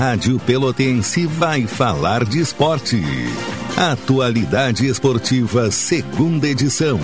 Rádio Pelotense vai falar de esporte. Atualidade Esportiva, segunda edição.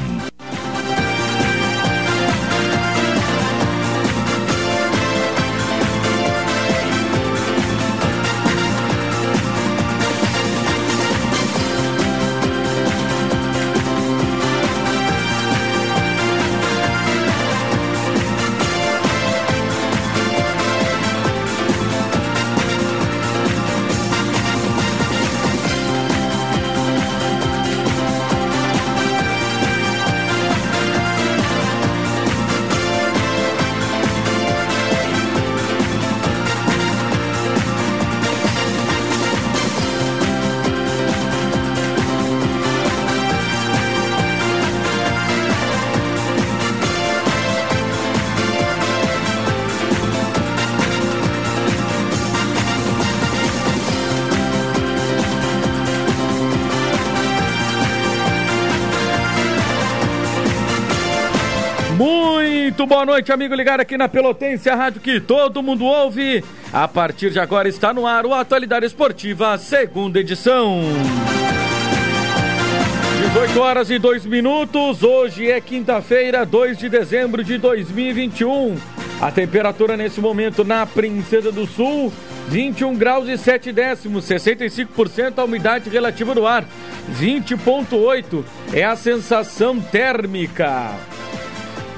Noite, amigo ligado aqui na Pelotense, a rádio que todo mundo ouve. A partir de agora está no ar o Atualidade Esportiva, segunda edição. 18 horas e 2 minutos, hoje é quinta-feira, 2 de dezembro de 2021. A temperatura nesse momento na Princesa do Sul, 21 graus e 7 décimos, 65% a umidade relativa do ar, 20,8 é a sensação térmica.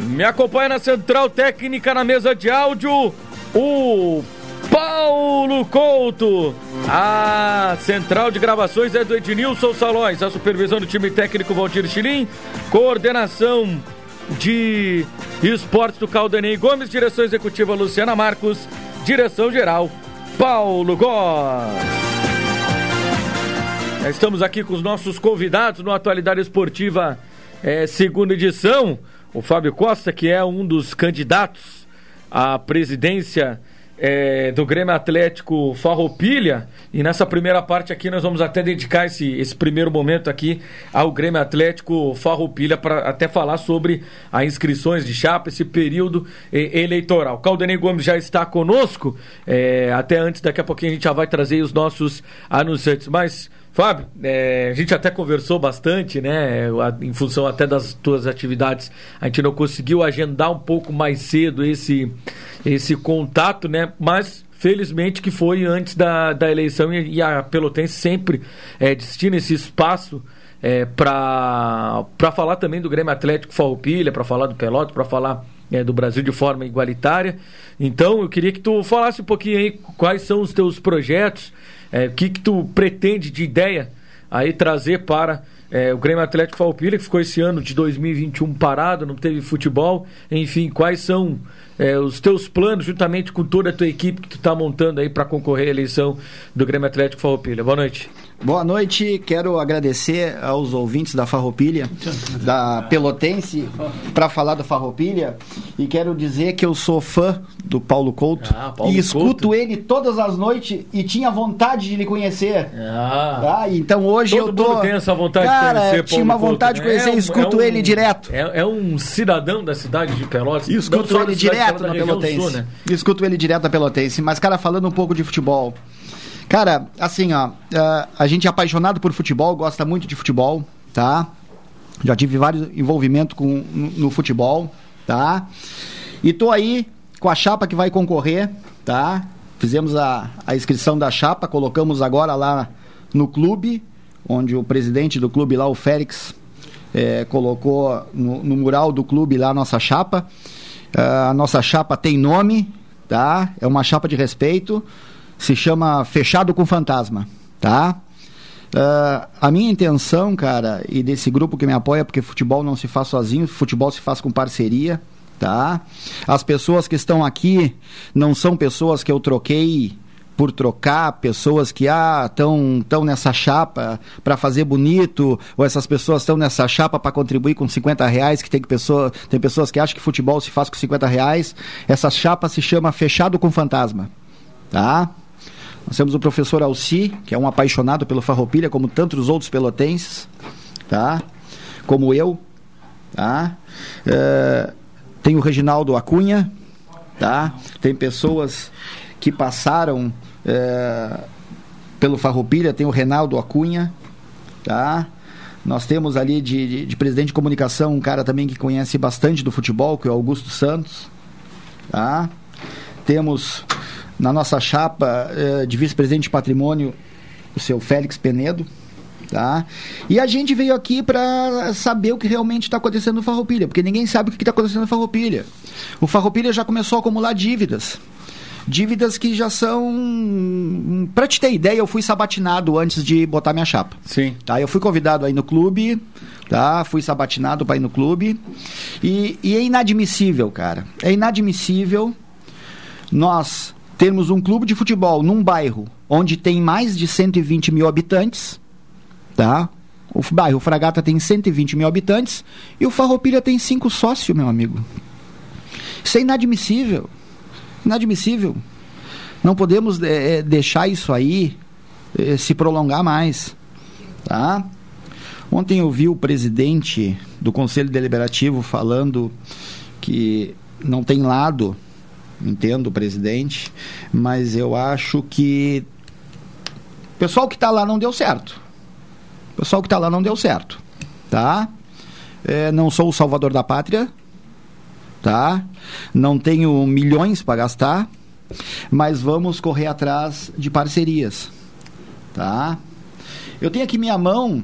Me acompanha na central técnica na mesa de áudio, o Paulo Couto. A central de gravações é do Ednilson Salões. A supervisão do time técnico Valdir Chilim. Coordenação de esportes do Caldanei Gomes. Direção executiva Luciana Marcos. Direção geral Paulo Góes. Estamos aqui com os nossos convidados no Atualidade Esportiva, é, segunda edição o Fábio Costa, que é um dos candidatos à presidência é, do Grêmio Atlético Farroupilha. E nessa primeira parte aqui nós vamos até dedicar esse, esse primeiro momento aqui ao Grêmio Atlético Farroupilha para até falar sobre as inscrições de chapa, esse período eleitoral. Caldenei Gomes já está conosco, é, até antes, daqui a pouquinho a gente já vai trazer os nossos anunciantes. Mas Fábio, é, a gente até conversou bastante, né? Em função até das tuas atividades, a gente não conseguiu agendar um pouco mais cedo esse, esse contato, né? Mas felizmente que foi antes da, da eleição e, e a Pelotense sempre é, destina esse espaço é, para falar também do Grêmio Atlético Farroupilha, para falar do Pelotas, para falar é, do Brasil de forma igualitária. Então eu queria que tu falasse um pouquinho aí quais são os teus projetos, é, o que, que tu pretende de ideia aí trazer para é, o Grêmio Atlético Falpilha, que ficou esse ano de 2021 parado, não teve futebol. Enfim, quais são é, os teus planos, juntamente com toda a tua equipe que tu está montando aí para concorrer à eleição do Grêmio Atlético Farroupilha. Boa noite. Boa noite, quero agradecer aos ouvintes da Farroupilha, da Pelotense, para falar do Farroupilha, e quero dizer que eu sou fã do Paulo Couto ah, Paulo e escuto Couto. ele todas as noites e tinha vontade de lhe conhecer. Ah, ah então hoje Todo eu tô. Mundo tem essa vontade Cara, de conhecer tinha uma vontade Couto, de conhecer, é, escuto é um, ele direto. É, é, um cidadão da cidade de Pelotas. E escuto ele direto na Pelotense. Sul, né? Escuto ele direto na Pelotense, mas cara falando um pouco de futebol. Cara, assim, ó, uh, a gente é apaixonado por futebol, gosta muito de futebol, tá? Já tive vários envolvimentos com, no, no, futebol, tá? E tô aí com a chapa que vai concorrer, tá? Fizemos a, a inscrição da chapa, colocamos agora lá no clube, onde o presidente do clube lá, o Félix, é, colocou no, no, mural do clube lá a nossa chapa. Uh, a nossa chapa tem nome, tá? É uma chapa de respeito se chama Fechado com Fantasma, tá? Uh, a minha intenção, cara, e desse grupo que me apoia, porque futebol não se faz sozinho, futebol se faz com parceria, tá? As pessoas que estão aqui não são pessoas que eu troquei por trocar, pessoas que ah estão tão nessa chapa para fazer bonito, ou essas pessoas estão nessa chapa para contribuir com 50 reais, que tem, que pessoa, tem pessoas que acham que futebol se faz com 50 reais. Essa chapa se chama Fechado com Fantasma, tá? Nós temos o professor Alci, que é um apaixonado pelo Farroupilha, como tantos outros pelotenses, tá? Como eu, tá? É, tem o Reginaldo Acunha, tá? Tem pessoas que passaram é, pelo Farroupilha, tem o Reinaldo Acunha, tá? Nós temos ali de, de, de, presidente de comunicação um cara também que conhece bastante do futebol, que é o Augusto Santos, tá? Temos na nossa chapa é, de vice-presidente de patrimônio o seu Félix Penedo, tá? E a gente veio aqui para saber o que realmente está acontecendo no Farroupilha, porque ninguém sabe o que está acontecendo no Farroupilha. O Farroupilha já começou a acumular dívidas. Dívidas que já são. Para te ter ideia, eu fui sabatinado antes de botar minha chapa. Sim. Tá? Eu fui convidado aí no clube, tá? Fui sabatinado para ir no clube. E, e é inadmissível, cara. É inadmissível nós termos um clube de futebol num bairro onde tem mais de 120 mil habitantes tá? O bairro Fragata tem 120 mil habitantes e o Farroupilha tem cinco sócios, meu amigo. Isso é inadmissível. Inadmissível. Não podemos é, deixar isso aí é, se prolongar mais. Tá? Ontem eu vi o presidente do Conselho Deliberativo falando que não tem lado, entendo o presidente, mas eu acho que o pessoal que está lá não deu certo o pessoal que está lá não deu certo, tá? É, não sou o salvador da pátria, tá? Não tenho milhões para gastar, mas vamos correr atrás de parcerias, tá? Eu tenho aqui minha mão,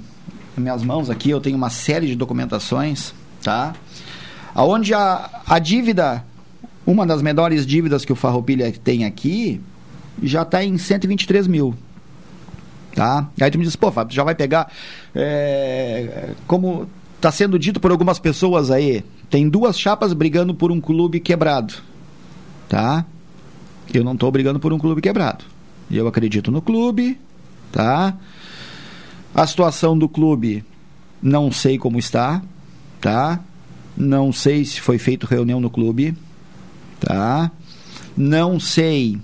minhas mãos aqui, eu tenho uma série de documentações, tá? Aonde a, a dívida, uma das menores dívidas que o Farroupilha tem aqui, já está em 123 mil. Tá? Aí tu me diz, pô, já vai pegar. É, como está sendo dito por algumas pessoas aí, tem duas chapas brigando por um clube quebrado. Tá? Eu não estou brigando por um clube quebrado. Eu acredito no clube, tá? A situação do clube não sei como está, tá? Não sei se foi feito reunião no clube, tá? Não sei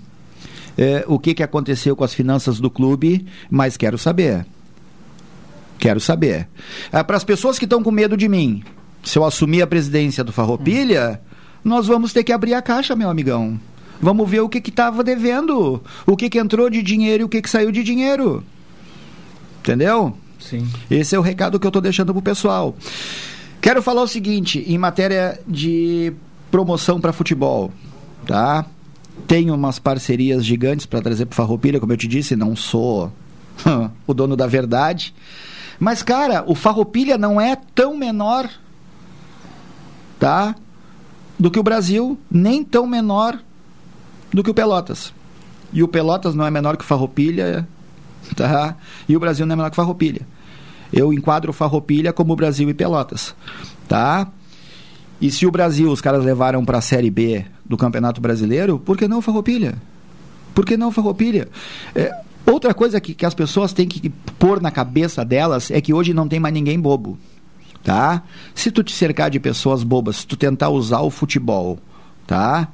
é, o que, que aconteceu com as finanças do clube, mas quero saber. Quero saber. É, Para as pessoas que estão com medo de mim, se eu assumir a presidência do Farroupilha, hum. nós vamos ter que abrir a caixa, meu amigão. Vamos ver o que estava devendo, o que, que entrou de dinheiro e o que, que saiu de dinheiro. Entendeu? Sim. Esse é o recado que eu estou deixando pro pessoal. Quero falar o seguinte, em matéria de promoção para futebol, tá? Tenho umas parcerias gigantes para trazer para Farroupilha, como eu te disse, não sou o dono da verdade. Mas, cara, o Farroupilha não é tão menor, tá? Do que o Brasil, nem tão menor do que o Pelotas. E o Pelotas não é menor que o Farroupilha, tá? E o Brasil não é menor que o Farroupilha. Eu enquadro Farroupilha como o Brasil e Pelotas, tá? E se o Brasil os caras levaram para a Série B do Campeonato Brasileiro, por que não Farroupilha? Por que não Farroupilha? É, outra coisa que, que as pessoas têm que pôr na cabeça delas é que hoje não tem mais ninguém bobo. Tá? Se tu te cercar de pessoas bobas, se tu tentar usar o futebol, tá?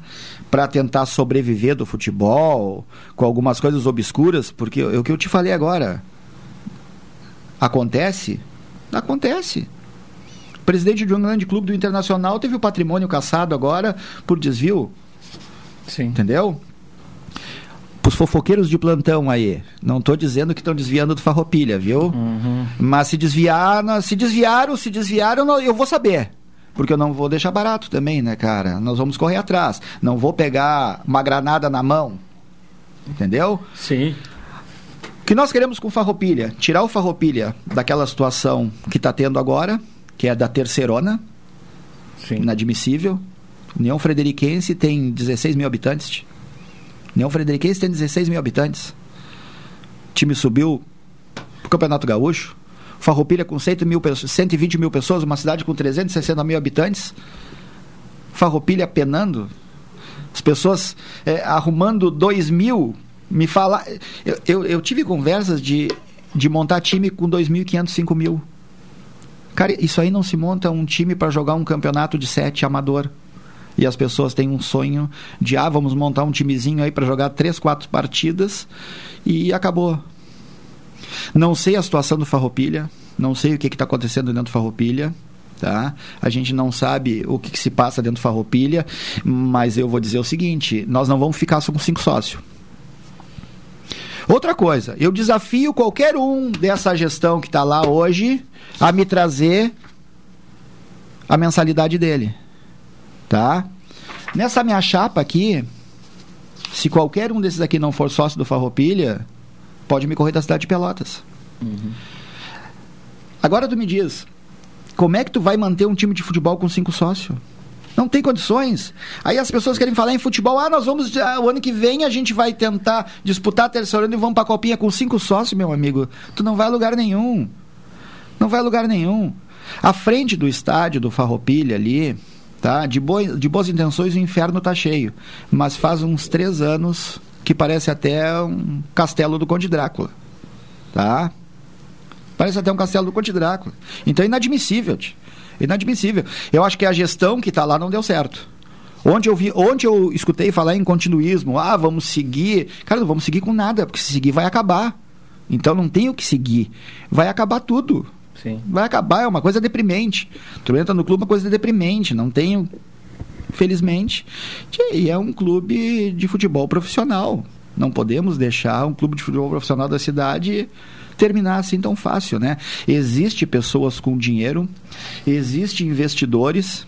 Para tentar sobreviver do futebol, com algumas coisas obscuras, porque é o que eu te falei agora. Acontece? Acontece presidente de um grande clube do Internacional teve o patrimônio caçado agora por desvio. Sim. Entendeu? Os fofoqueiros de plantão aí, não estou dizendo que estão desviando do Farroupilha, viu? Uhum. Mas se desviar, se desviaram, se desviaram, eu vou saber. Porque eu não vou deixar barato também, né, cara? Nós vamos correr atrás. Não vou pegar uma granada na mão. Entendeu? Sim. O que nós queremos com o Farroupilha? Tirar o Farroupilha daquela situação que está tendo agora, que é da Terceirona, Sim. inadmissível. União Frederiquense tem 16 mil habitantes. União Frederiquense tem 16 mil habitantes. O time subiu pro Campeonato Gaúcho. Farroupilha com 100 mil, 120 mil pessoas, uma cidade com 360 mil habitantes. Farroupilha penando. As pessoas é, arrumando 2 mil. Me fala. Eu, eu, eu, tive conversas de, de montar time com 2.500, 5 mil. Cara, isso aí não se monta um time para jogar um campeonato de sete amador. E as pessoas têm um sonho de, ah, vamos montar um timezinho aí para jogar três, quatro partidas e acabou. Não sei a situação do Farroupilha, não sei o que está acontecendo dentro do Farroupilha. Tá? A gente não sabe o que, que, se passa dentro do Farroupilha, mas eu vou dizer o seguinte: nós não vamos ficar só com cinco sócios. Outra coisa, eu desafio qualquer um dessa gestão que está lá hoje a me trazer a mensalidade dele. Tá? Nessa minha chapa aqui, se qualquer um desses aqui não for sócio do Farroupilha, pode me correr da cidade de Pelotas. Uhum. Agora tu me diz, como é que tu vai manter um time de futebol com cinco sócios? Não tem condições. Aí as pessoas querem falar em futebol. Ah, nós vamos. Ah, o ano que vem a gente vai tentar disputar a terceira e vamos pra copinha com cinco sócios, meu amigo. Tu não vai a lugar nenhum. Não vai a lugar nenhum. A frente do estádio do Farroupilha ali, tá? De, boi, de boas intenções o inferno tá cheio. Mas faz uns três anos que parece até um castelo do Conde Drácula. Tá? Parece até um castelo do Conde Drácula. Então é inadmissível. Tch. Inadmissível. Eu acho que a gestão que está lá não deu certo. Onde eu, vi, onde eu escutei falar em continuismo, ah, vamos seguir. Cara, não vamos seguir com nada, porque se seguir vai acabar. Então não tem o que seguir. Vai acabar tudo. Sim. Vai acabar, é uma coisa deprimente. Tu entra no clube, é uma coisa deprimente. Não tem, felizmente. E é um clube de futebol profissional. Não podemos deixar um clube de futebol profissional da cidade terminar assim tão fácil, né? Existe pessoas com dinheiro, existe investidores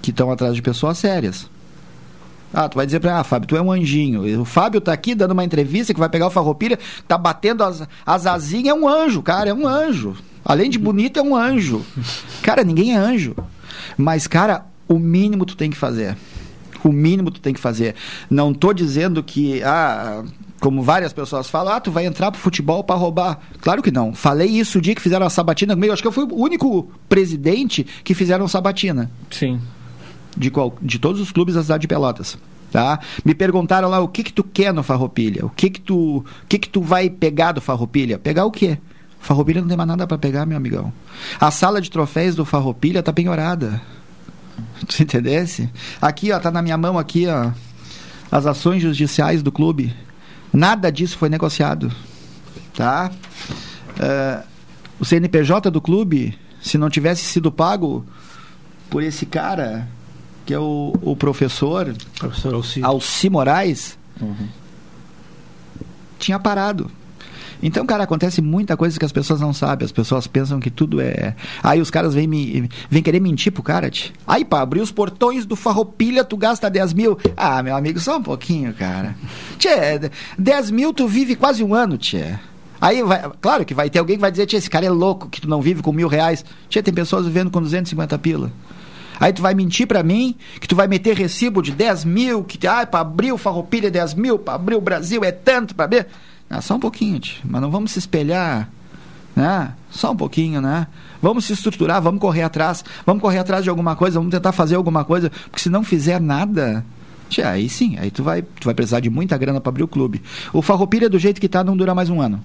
que estão atrás de pessoas sérias. Ah, tu vai dizer para ah, Fábio, tu é um anjinho. O Fábio tá aqui dando uma entrevista que vai pegar o Farroupilha, tá batendo as, as asinhas, é um anjo, cara, é um anjo. Além de bonito, é um anjo. Cara, ninguém é anjo. Mas, cara, o mínimo tu tem que fazer. O mínimo tu tem que fazer. Não tô dizendo que, ah, como várias pessoas falam, ah, tu vai entrar pro futebol para roubar. Claro que não. Falei isso o dia que fizeram a sabatina comigo. Acho que eu fui o único presidente que fizeram sabatina. Sim. De, qual, de todos os clubes da cidade de Pelotas. Tá? Me perguntaram lá o que que tu quer no Farroupilha? O que que tu, o que que tu vai pegar do Farroupilha? Pegar o quê? Farroupilha não tem mais nada para pegar, meu amigão. A sala de troféus do Farroupilha tá penhorada. Tu entendesse? Aqui, ó, tá na minha mão aqui, ó, as ações judiciais do clube. Nada disso foi negociado. Tá? Uh, o CNPJ do clube, se não tivesse sido pago por esse cara, que é o, o professor, professor Alci, Alci Moraes, uhum. tinha parado. Então, cara, acontece muita coisa que as pessoas não sabem. As pessoas pensam que tudo é. Aí os caras vêm, me... vêm querer mentir pro cara. Tch. Aí, pá, abrir os portões do Farroupilha, tu gasta 10 mil. Ah, meu amigo, só um pouquinho, cara. Tchê, 10 mil tu vive quase um ano, tchê. Aí, vai, claro que vai ter alguém que vai dizer, esse cara é louco, que tu não vive com mil reais. Tchê, tem pessoas vivendo com 250 pila. Aí tu vai mentir para mim que tu vai meter recibo de 10 mil, que ah, para abrir o Farroupilha 10 mil, para abrir o Brasil é tanto, para abrir... Ah, só um pouquinho, mas não vamos se espelhar, né? Só um pouquinho, né? Vamos se estruturar, vamos correr atrás, vamos correr atrás de alguma coisa, vamos tentar fazer alguma coisa, porque se não fizer nada, aí sim, aí tu vai, tu vai precisar de muita grana para abrir o clube. O Farroupilha do jeito que tá não dura mais um ano.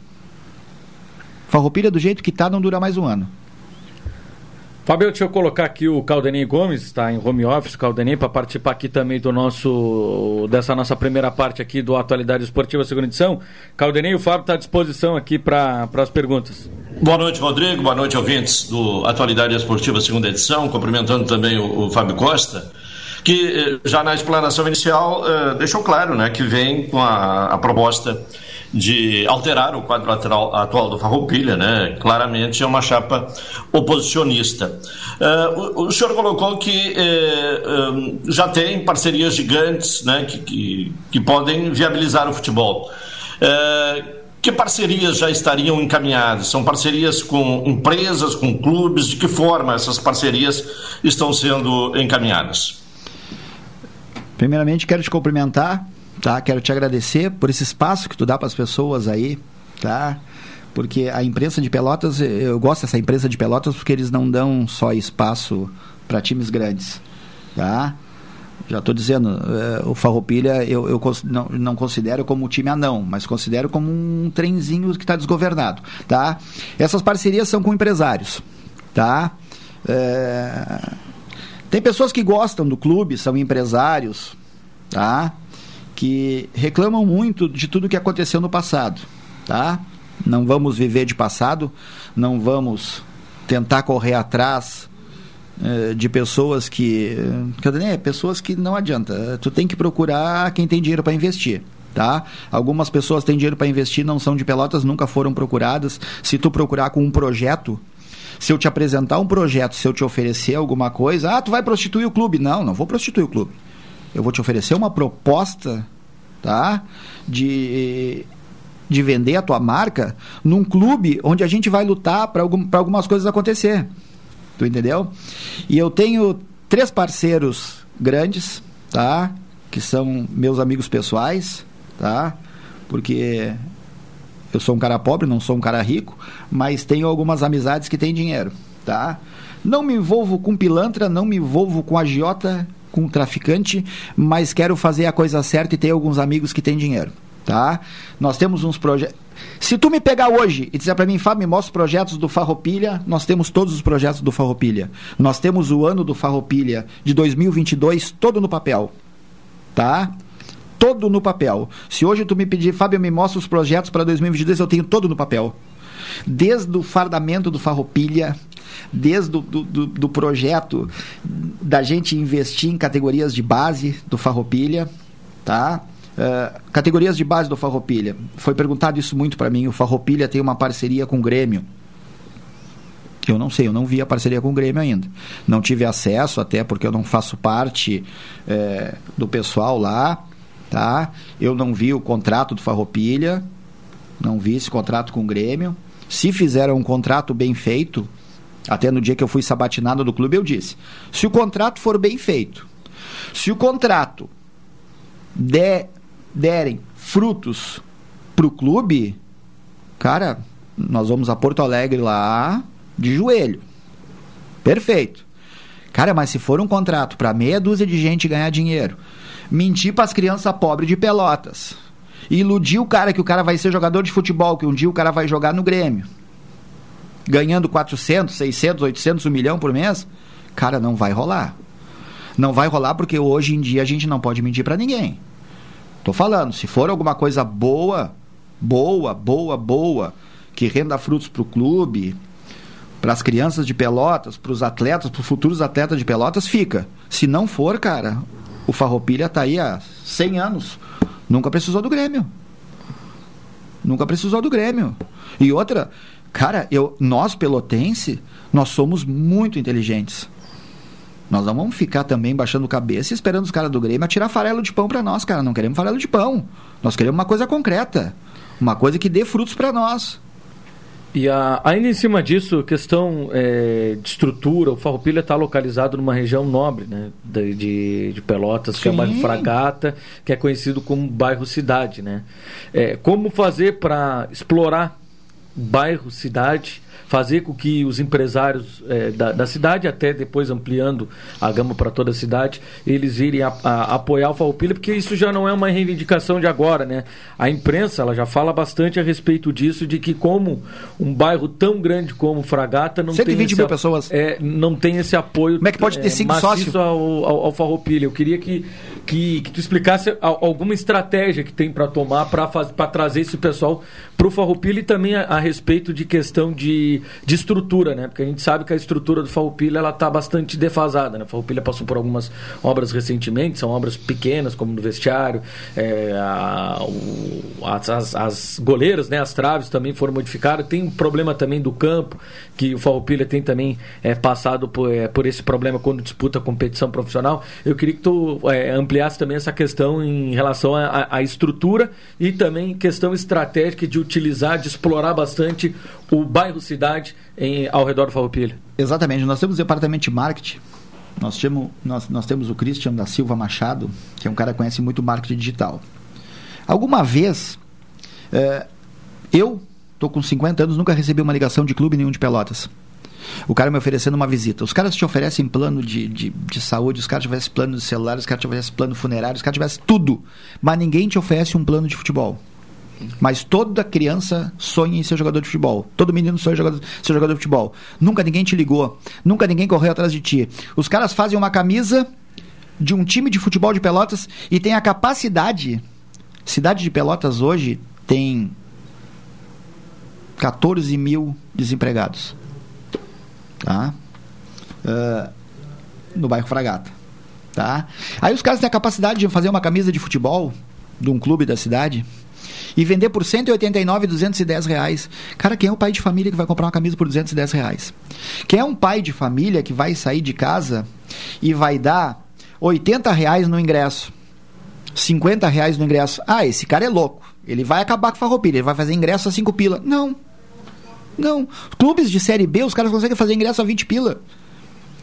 Farroupilha do jeito que tá não dura mais um ano. Fabio, deixa eu colocar aqui o Caldenim Gomes, está em home office, Caldenim, para participar aqui também do nosso, dessa nossa primeira parte aqui do Atualidade Esportiva, segunda edição. Caldenim, o Fábio está à disposição aqui para as perguntas. Boa noite, Rodrigo, boa noite, ouvintes do Atualidade Esportiva, segunda edição, cumprimentando também o, o Fábio Costa, que eh, já na explanação inicial uh, deixou claro né, que vem com a, a proposta de alterar o quadro atual, atual do Farroupilha, né? Claramente é uma chapa oposicionista. Uh, o, o, senhor colocou que uh, já tem parcerias gigantes, né? Que, que, que podem viabilizar o futebol. Uh, que parcerias já estariam encaminhadas? São parcerias com empresas, com clubes? De que forma essas parcerias estão sendo encaminhadas? Primeiramente, quero te cumprimentar tá? Quero te agradecer por esse espaço que tu dá para as pessoas aí, tá? Porque a imprensa de Pelotas, eu gosto dessa imprensa de Pelotas porque eles não dão só espaço para times grandes, tá? Já estou dizendo, eh, o Farroupilha eu, eu não, não, considero como um time anão, mas considero como um trenzinho que está desgovernado, tá? Essas parcerias são com empresários, tá? É... Tem pessoas que gostam do clube, são empresários, tá? Que reclamam muito de tudo que aconteceu no passado, tá? Não vamos viver de passado, não vamos tentar correr atrás eh, de pessoas que, é pessoas que não adianta. Tu tem que procurar quem tem dinheiro para investir, Tá? Algumas pessoas têm dinheiro para investir, não são de Pelotas, nunca foram procuradas. Se tu procurar com um projeto, se eu te apresentar um projeto, se eu te oferecer alguma coisa, ah, tu vai prostituir o clube. Não, não vou prostituir o clube. Eu vou te oferecer uma proposta, tá? De de vender a tua marca num clube onde a gente vai lutar para algum, algumas coisas acontecer. Tu entendeu? E eu tenho três parceiros grandes, tá? Que são meus amigos pessoais, tá? Porque eu sou um cara pobre, não sou um cara rico, mas tenho algumas amizades que têm dinheiro, tá? Não me envolvo com pilantra, não me envolvo com agiota, com traficante, mas quero fazer a coisa certa e ter alguns amigos que têm dinheiro tá? Nós temos uns projetos. Se tu me pegar hoje e disser para mim, Fábio, me mostra os projetos do Farroupilha, nós temos todos os projetos do Farroupilha. Nós temos o ano do Farroupilha de 2022 todo no papel, tá? Todo no papel. Se hoje tu me pedir, Fábio, me mostra os projetos para 2022, eu tenho todo no papel. Desde o fardamento do Farroupilha, desde o do, do, do projeto da gente investir em categorias de base do Farroupilha, tá? Uh, categorias de base do Farroupilha. Foi perguntado isso muito para mim. O Farroupilha tem uma parceria com o Grêmio. Eu não sei, eu não vi a parceria com o Grêmio ainda. Não tive acesso, até porque eu não faço parte é, do pessoal lá. Tá? Eu não vi o contrato do Farroupilha. Não vi esse contrato com o Grêmio. Se fizeram um contrato bem feito, até no dia que eu fui sabatinado do clube, eu disse: se o contrato for bem feito, se o contrato der derem frutos para o clube, cara, nós vamos a Porto Alegre lá de joelho. Perfeito. Cara, mas se for um contrato para meia dúzia de gente ganhar dinheiro, mentir para as crianças pobres de Pelotas, iludir o cara que o cara vai ser jogador de futebol, que um dia o cara vai jogar no Grêmio, ganhando 400, 600, 800, 1 milhão por mês, cara, não vai rolar. Não vai rolar porque hoje em dia a gente não pode mentir para ninguém. Tô falando, se for alguma coisa boa, boa, boa, boa, que renda frutos para o clube, para as crianças de Pelotas, para os atletas, para os futuros atletas de Pelotas, fica. Se não for, cara, o Farroupilha tá aí há 100 anos. Nunca precisou do Grêmio. Nunca precisou do Grêmio. E outra, cara, eu, nós pelotense, nós somos muito inteligentes. Nós não vamos ficar também baixando cabeça e esperando os caras do Grêmio atirar farelo de pão para nós, cara. Não queremos farelo de pão. Nós queremos uma coisa concreta. Uma coisa que dê frutos para nós. E a, ainda em cima disso, questão é, de estrutura, o Farroupilha está localizado numa região nobre, né, de, de, de Pelotas, Sim. que é o bairro Fragata, que é conhecido como bairro Cidade, né. É, como fazer para explorar bairro Cidade fazer com que os empresários é, da, da, cidade, até depois ampliando a gama para toda a cidade, eles virem a, a, apoiar o Farroupilha, porque isso já não é uma reivindicação de agora, né? A imprensa ela já fala bastante a respeito disso, de que como um bairro tão grande como Fragata não 120 tem esse, mil pessoas. É, não tem esse apoio como é que pode ter cinco é, sócios ao, ao, ao Farroupilha. Eu queria que, que, que tu explicasse alguma estratégia que tem para tomar para trazer esse pessoal para o Farroupilha e também a, a respeito de questão de de, estrutura, né? Porque a gente sabe que a estrutura do Farroupilha ela está bastante defasada, né? Farroupilha passou por algumas obras recentemente, são obras pequenas, como no vestiário, é, a, o, as, as, as, goleiras, né? As traves também foram modificadas. Tem um problema também do campo, que o Farroupilha tem também é, passado por, é, por esse problema quando disputa a competição profissional. Eu queria que tu é, ampliasse também essa questão em relação à estrutura e também questão estratégica de utilizar, de explorar bastante o bairro cidade em, ao redor do Farroupilha. Exatamente. Nós temos o departamento de marketing. Nós temos, nós, nós temos o Christian da Silva Machado, que é um cara que conhece muito marketing digital. Alguma vez, é, eu estou com 50 anos, nunca recebi uma ligação de clube nenhum de Pelotas. O cara me oferecendo uma visita. Os caras te oferecem plano de, de, de saúde, os caras oferecem plano de celular, os caras oferecem plano funerário, os caras oferecem tudo. Mas ninguém te oferece um plano de futebol. Mas toda criança sonha em ser jogador de futebol. Todo menino sonha em jogador, ser jogador de futebol. Nunca ninguém te ligou. Nunca ninguém correu atrás de ti. Os caras fazem uma camisa de um time de futebol de Pelotas e tem a capacidade. Cidade de Pelotas hoje tem 14 mil desempregados. Tá? Uh, no bairro Fragata. Tá? Aí os caras têm a capacidade de fazer uma camisa de futebol de um clube da cidade e vender por 189, 210 reais. Cara, quem é o pai de família que vai comprar uma camisa por 210 reais? Quem é um pai de família que vai sair de casa e vai dar 80 reais no ingresso? 50 reais no ingresso. Ah, esse cara é louco. Ele vai acabar com a farroupilha, ele vai fazer ingresso a 5 pila. Não. Não. Clubes de Série B, os caras conseguem fazer ingresso a 20 pila.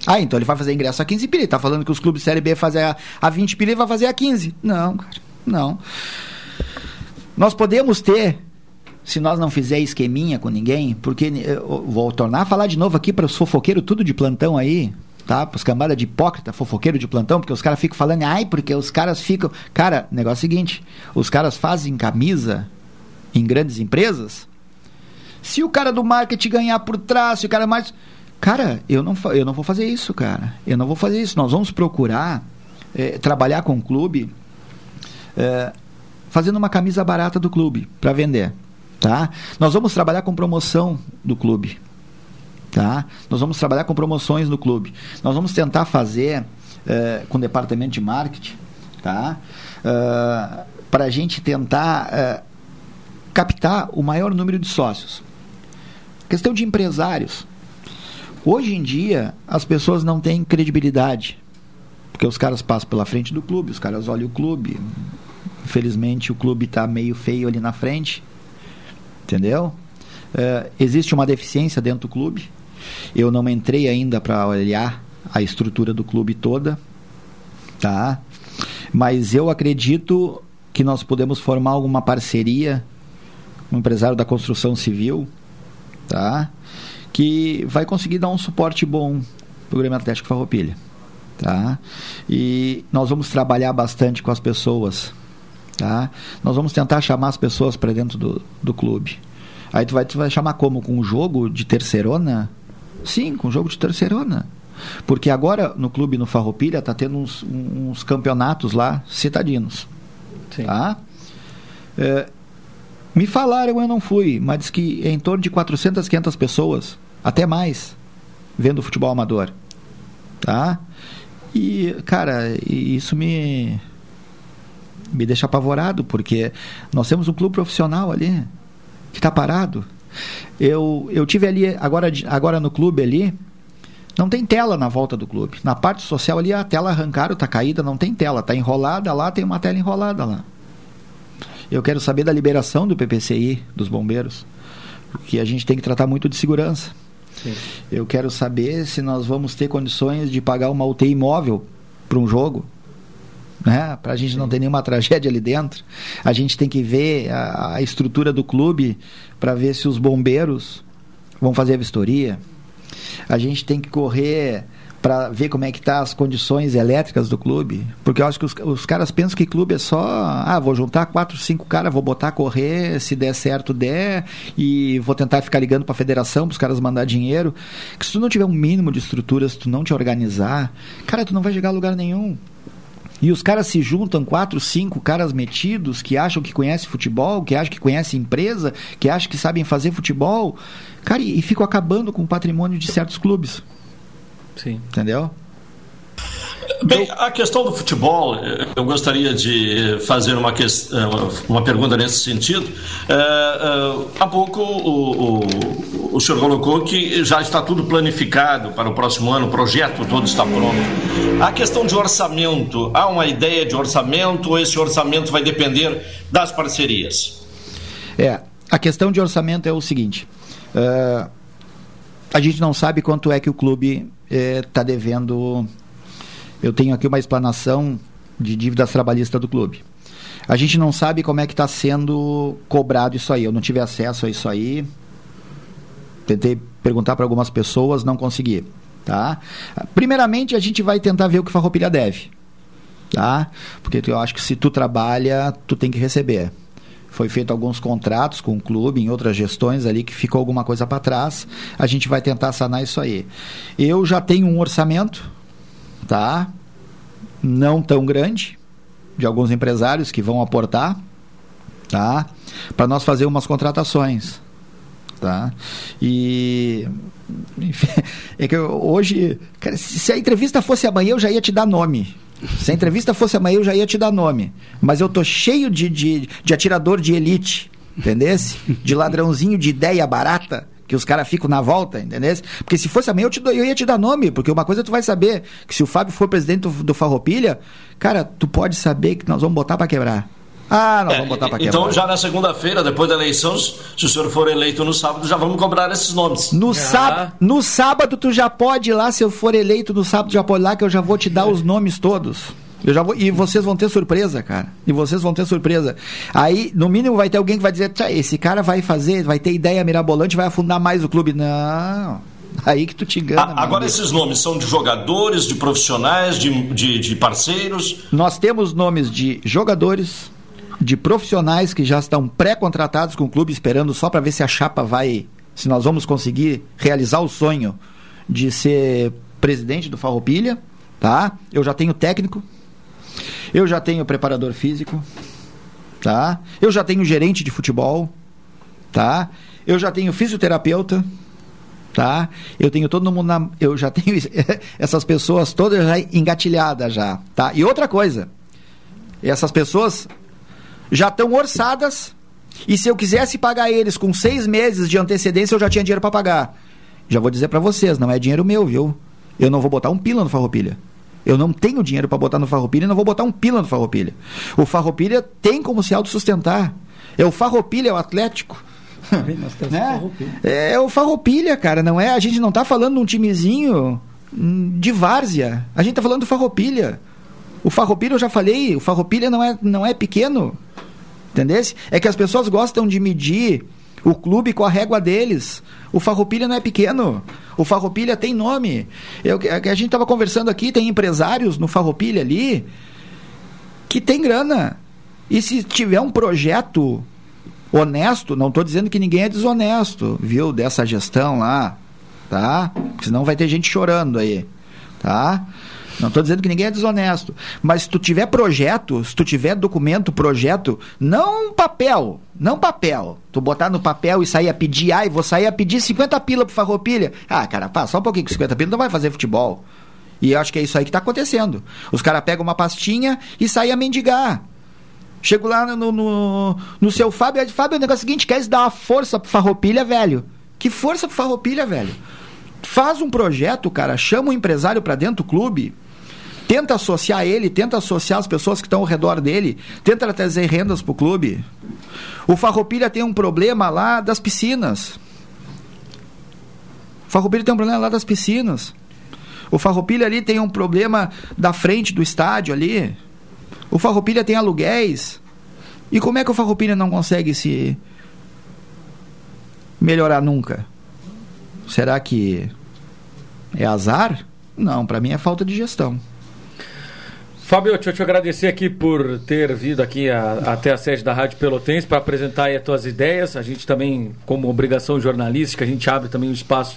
Ah, então ele vai fazer ingresso a 15 pila. Ele tá falando que os clubes de Série B fazem a, a 20 pila e vai fazer a 15. Não, cara. Não. Nós podemos ter, se nós não fizer esqueminha com ninguém, porque vou tornar a falar de novo aqui para os fofoqueiros tudo de plantão aí, tá? Para os cambada de hipócrita, fofoqueiro de plantão, porque os caras ficam falando, ai, porque os caras ficam. Cara, negócio é o seguinte: os caras fazem camisa em grandes empresas. Se o cara do marketing ganhar por trás, se o cara mais. Cara, eu não, eu não vou fazer isso, cara. Eu não vou fazer isso. Nós vamos procurar é, trabalhar com o clube é, fazendo uma camisa barata do clube para vender. Tá? Nós vamos trabalhar com promoção do clube. Tá? Nós vamos trabalhar com promoções no clube. Nós vamos tentar fazer é, com o departamento de marketing tá? É, para a gente tentar é, captar o maior número de sócios. Questão de empresários. Hoje em dia, as pessoas não têm credibilidade. Porque os caras passam pela frente do clube, os caras olham o clube. Infelizmente, o clube está meio feio ali na frente. Entendeu? É, existe uma deficiência dentro do clube. Eu não entrei ainda para olhar a estrutura do clube toda. Tá? Mas eu acredito que nós podemos formar alguma parceria um empresário da construção civil, tá? que vai conseguir dar um suporte bom para o Grêmio Atlético Farroupilha. Tá? E nós vamos trabalhar bastante com as pessoas. Tá? Nós vamos tentar chamar as pessoas para dentro do, do clube. Aí tu vai, tu vai chamar como? Com um jogo de terceirona? Sim, com um jogo de terceirona. Porque agora no clube no Farroupilha tá tendo uns, uns campeonatos lá citadinos. Sim. Tá? É, me falaram, eu não fui, mas diz que é em torno de 400, 500 pessoas até mais, vendo futebol amador. Tá? E, cara, isso me me deixa apavorado, porque nós temos um clube profissional ali que está parado. Eu, eu tive ali, agora, agora no clube ali, não tem tela na volta do clube. Na parte social ali, a tela arrancaram, está caída, não tem tela. Está enrolada lá, tem uma tela enrolada lá. Eu quero saber da liberação do PPCI, dos bombeiros, porque a gente tem que tratar muito de segurança. Sim. Eu quero saber se nós vamos ter condições de pagar uma UTI móvel para um jogo. Né? Para a gente Sim. não ter nenhuma tragédia ali dentro. A gente tem que ver a, a estrutura do clube para ver se os bombeiros vão fazer a vistoria. A gente tem que correr para ver como é que tá as condições elétricas do clube, porque eu acho que os, os, caras pensam que clube é só, ah, vou juntar quatro, cinco caras, vou botar a correr, se der certo der, e vou tentar ficar ligando para a federação para os caras mandar dinheiro. Que se tu não tiver um mínimo de estrutura, se tu não te organizar, cara, tu não vai chegar a lugar nenhum. E os caras se juntam, quatro, cinco caras metidos, que acham que conhecem futebol, que acham que conhecem empresa, que acham que sabem fazer futebol, cara, e, e ficam acabando com o patrimônio de certos clubes. Sim. Entendeu? Bem, a questão do futebol, eu gostaria de fazer uma, que, uma pergunta nesse sentido. É, é, há pouco o, o, o senhor colocou que já está tudo planificado para o próximo ano, o projeto todo está pronto. A questão de orçamento, há uma ideia de orçamento ou esse orçamento vai depender das parcerias? É, a questão de orçamento é o seguinte. A gente não sabe quanto é que o clube está devendo. Eu tenho aqui uma explanação de dívidas trabalhistas do clube. A gente não sabe como é que está sendo cobrado isso aí. Eu não tive acesso a isso aí. Tentei perguntar para algumas pessoas, não consegui. Tá? Primeiramente, a gente vai tentar ver o que Farroupilha deve. Tá? Porque eu acho que se tu trabalha, tu tem que receber. Foi feito alguns contratos com o clube, em outras gestões ali, que ficou alguma coisa para trás. A gente vai tentar sanar isso aí. Eu já tenho um orçamento, tá? Não tão grande, de alguns empresários que vão aportar, tá? Para nós fazer umas contratações, tá? E é que eu, hoje, cara, se a entrevista fosse amanhã, eu já ia te dar nome Se a entrevista fosse amanhã, eu já ia te dar nome. Mas eu tô cheio de, de, de atirador de elite, entendesse? De ladrãozinho de ideia barata que os caras ficam na volta, entendeu? Porque se fosse amanhã eu, te, eu ia te dar nome, porque uma coisa tu vai saber, que se o Fábio for presidente do, do Farroupilha, cara, tu pode saber que nós vamos botar para quebrar. Ah, nós é, vamos botar para quebrar. Então, já na segunda-feira, depois da eleição, se o senhor for eleito no sábado, já vamos cobrar esses nomes. No, ah. sábado, no sábado, tu já pode ir lá, se eu for eleito no sábado, já pode ir lá, que eu já vou te dar os nomes todos. Eu já vou, e vocês vão ter surpresa, cara. E vocês vão ter surpresa. Aí, no mínimo, vai ter alguém que vai dizer: esse cara vai fazer, vai ter ideia mirabolante, vai afundar mais o clube. Não. Aí que tu te engana. Ah, agora, esses nomes são de jogadores, de profissionais, de, de, de parceiros? Nós temos nomes de jogadores, de profissionais que já estão pré-contratados com o clube, esperando só para ver se a chapa vai. Se nós vamos conseguir realizar o sonho de ser presidente do Farroupilha, tá? Eu já tenho técnico, eu já tenho preparador físico, tá? Eu já tenho gerente de futebol, tá? Eu já tenho fisioterapeuta, tá? Eu tenho todo mundo na, eu já tenho essas pessoas todas já engatilhadas já, tá? E outra coisa, essas pessoas já estão orçadas e se eu quisesse pagar eles com seis meses de antecedência eu já tinha dinheiro para pagar. Já vou dizer para vocês, não é dinheiro meu, viu? Eu não vou botar um pila no Farroupilha. Eu não tenho dinheiro para botar no Farroupilha e não vou botar um pila no Farroupilha. O Farroupilha tem como se autossustentar. É o Farroupilha, é o Atlético. né? É, o Farroupilha, cara, não é? A gente não tá falando de um timezinho hum, de várzea. A gente tá falando do Farroupilha. O Farroupilha, eu já falei, o Farroupilha não é, não é pequeno. Entendesse? É que as pessoas gostam de medir o clube com a régua deles. O Farroupilha não é pequeno. O Farroupilha tem nome. Eu, a gente estava conversando aqui, tem empresários no Farroupilha ali que tem grana. E se tiver um projeto honesto, não estou dizendo que ninguém é desonesto, viu, dessa gestão lá, tá? Porque senão vai ter gente chorando aí, tá? Não estou dizendo que ninguém é desonesto. Mas se tu tiver projeto, se tu tiver documento, projeto, não papel, não papel. Tu botar no papel e sair a pedir, ai, vou sair a pedir 50 pila pro Farroupilha. Ah, cara, pá, só um pouquinho com 50 pila não vai fazer futebol. E eu acho que é isso aí que está acontecendo. Os caras pegam uma pastinha e saem a mendigar. Chego lá no, no, no seu Fábio, Fábio, o negócio é o seguinte, quer dar uma força pro Farroupilha, velho? Que força pro Farroupilha, velho? Faz um projeto, cara, chama um empresário para dentro do clube, Tenta associar ele, tenta associar as pessoas que estão ao redor dele, tenta trazer rendas para o clube. O Farroupilha tem um problema lá das piscinas. O Farroupilha tem um problema lá das piscinas. O Farroupilha ali tem um problema da frente do estádio ali. O Farroupilha tem aluguéis. E como é que o Farroupilha não consegue se melhorar nunca? Será que é azar? Não, para mim é falta de gestão. Fábio, deixa eu te agradecer aqui por ter vindo aqui a, até a sede da Rádio Pelotense para apresentar as tuas ideias. A gente também, como obrigação jornalística, a gente abre também um espaço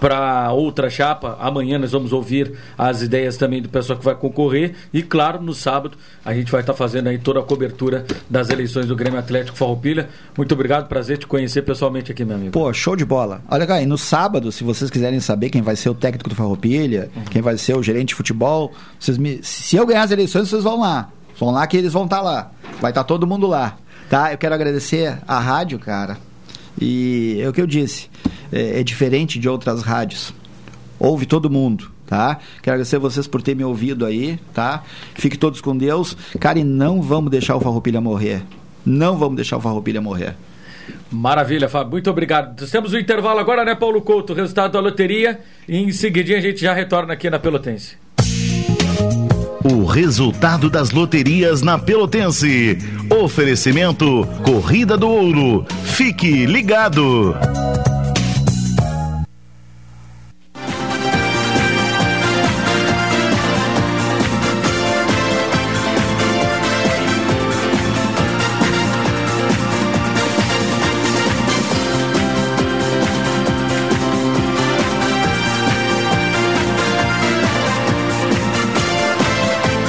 para outra chapa. Amanhã nós vamos ouvir as ideias também do pessoal que vai concorrer. E claro, no sábado a gente vai estar tá fazendo aí toda a cobertura das eleições do Grêmio Atlético Farroupilha. Muito obrigado, prazer te conhecer pessoalmente aqui, meu amigo. Pô, show de bola. Olha, aí, no sábado, se vocês quiserem saber quem vai ser o técnico do Farroupilha, uhum. quem vai ser o gerente de futebol, vocês me... se eu ganhar as eleições, vocês vão lá. Vão lá que eles vão estar tá lá. Vai estar tá todo mundo lá. Tá? Eu quero agradecer a rádio, cara. E é o que eu disse é, é diferente de outras rádios. Ouve todo mundo tá? Quero agradecer vocês por ter me ouvido aí, tá? Fique todos com Deus. Cara, e não vamos deixar o Farroupilha morrer. Não vamos deixar o Farroupilha morrer. Maravilha, Fábio. Muito obrigado. Temos o um intervalo agora, né, Paulo Couto? O resultado da loteria. E em seguidinha a gente já retorna aqui na Pelotense. O resultado das loterias na Pelotense. Oferecimento Corrida do Ouro. Fique ligado.